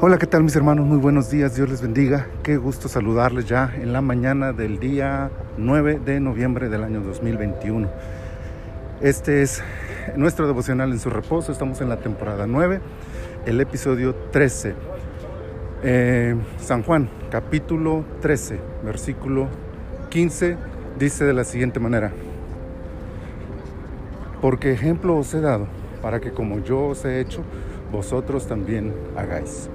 Hola, ¿qué tal mis hermanos? Muy buenos días, Dios les bendiga. Qué gusto saludarles ya en la mañana del día 9 de noviembre del año 2021. Este es nuestro devocional en su reposo, estamos en la temporada 9, el episodio 13. Eh, San Juan, capítulo 13, versículo 15, dice de la siguiente manera. Porque ejemplo os he dado, para que como yo os he hecho, vosotros también hagáis.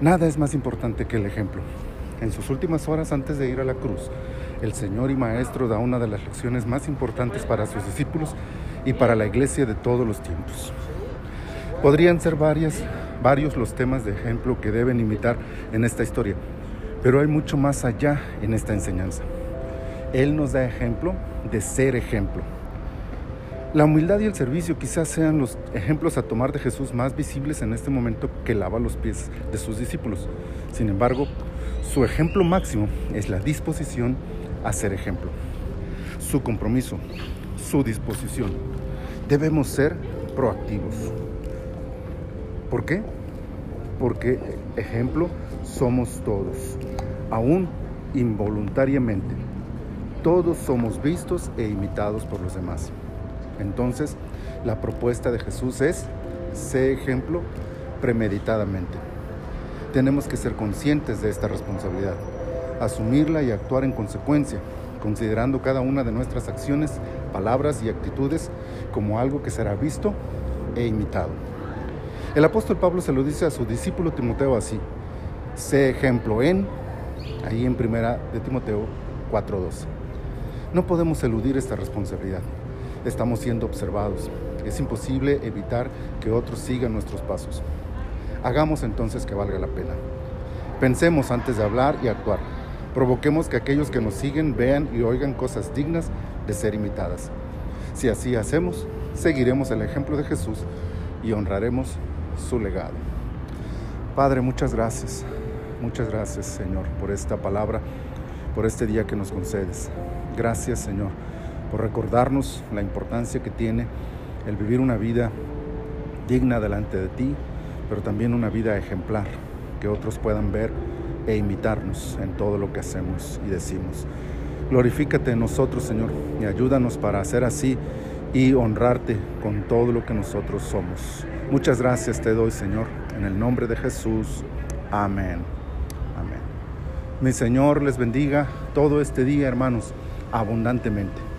Nada es más importante que el ejemplo. En sus últimas horas antes de ir a la cruz, el Señor y Maestro da una de las lecciones más importantes para sus discípulos y para la iglesia de todos los tiempos. Podrían ser varias, varios los temas de ejemplo que deben imitar en esta historia, pero hay mucho más allá en esta enseñanza. Él nos da ejemplo de ser ejemplo. La humildad y el servicio quizás sean los ejemplos a tomar de Jesús más visibles en este momento que lava los pies de sus discípulos. Sin embargo, su ejemplo máximo es la disposición a ser ejemplo. Su compromiso, su disposición. Debemos ser proactivos. ¿Por qué? Porque ejemplo somos todos, aún involuntariamente. Todos somos vistos e imitados por los demás. Entonces, la propuesta de Jesús es, sé ejemplo premeditadamente. Tenemos que ser conscientes de esta responsabilidad, asumirla y actuar en consecuencia, considerando cada una de nuestras acciones, palabras y actitudes como algo que será visto e imitado. El apóstol Pablo se lo dice a su discípulo Timoteo así, sé ejemplo en, ahí en primera de Timoteo 4.12. No podemos eludir esta responsabilidad estamos siendo observados. Es imposible evitar que otros sigan nuestros pasos. Hagamos entonces que valga la pena. Pensemos antes de hablar y actuar. Provoquemos que aquellos que nos siguen vean y oigan cosas dignas de ser imitadas. Si así hacemos, seguiremos el ejemplo de Jesús y honraremos su legado. Padre, muchas gracias. Muchas gracias, Señor, por esta palabra, por este día que nos concedes. Gracias, Señor por recordarnos la importancia que tiene el vivir una vida digna delante de ti, pero también una vida ejemplar, que otros puedan ver e imitarnos en todo lo que hacemos y decimos. Glorifícate en nosotros, Señor, y ayúdanos para hacer así y honrarte con todo lo que nosotros somos. Muchas gracias te doy, Señor, en el nombre de Jesús. Amén. Amén. Mi Señor les bendiga todo este día, hermanos, abundantemente.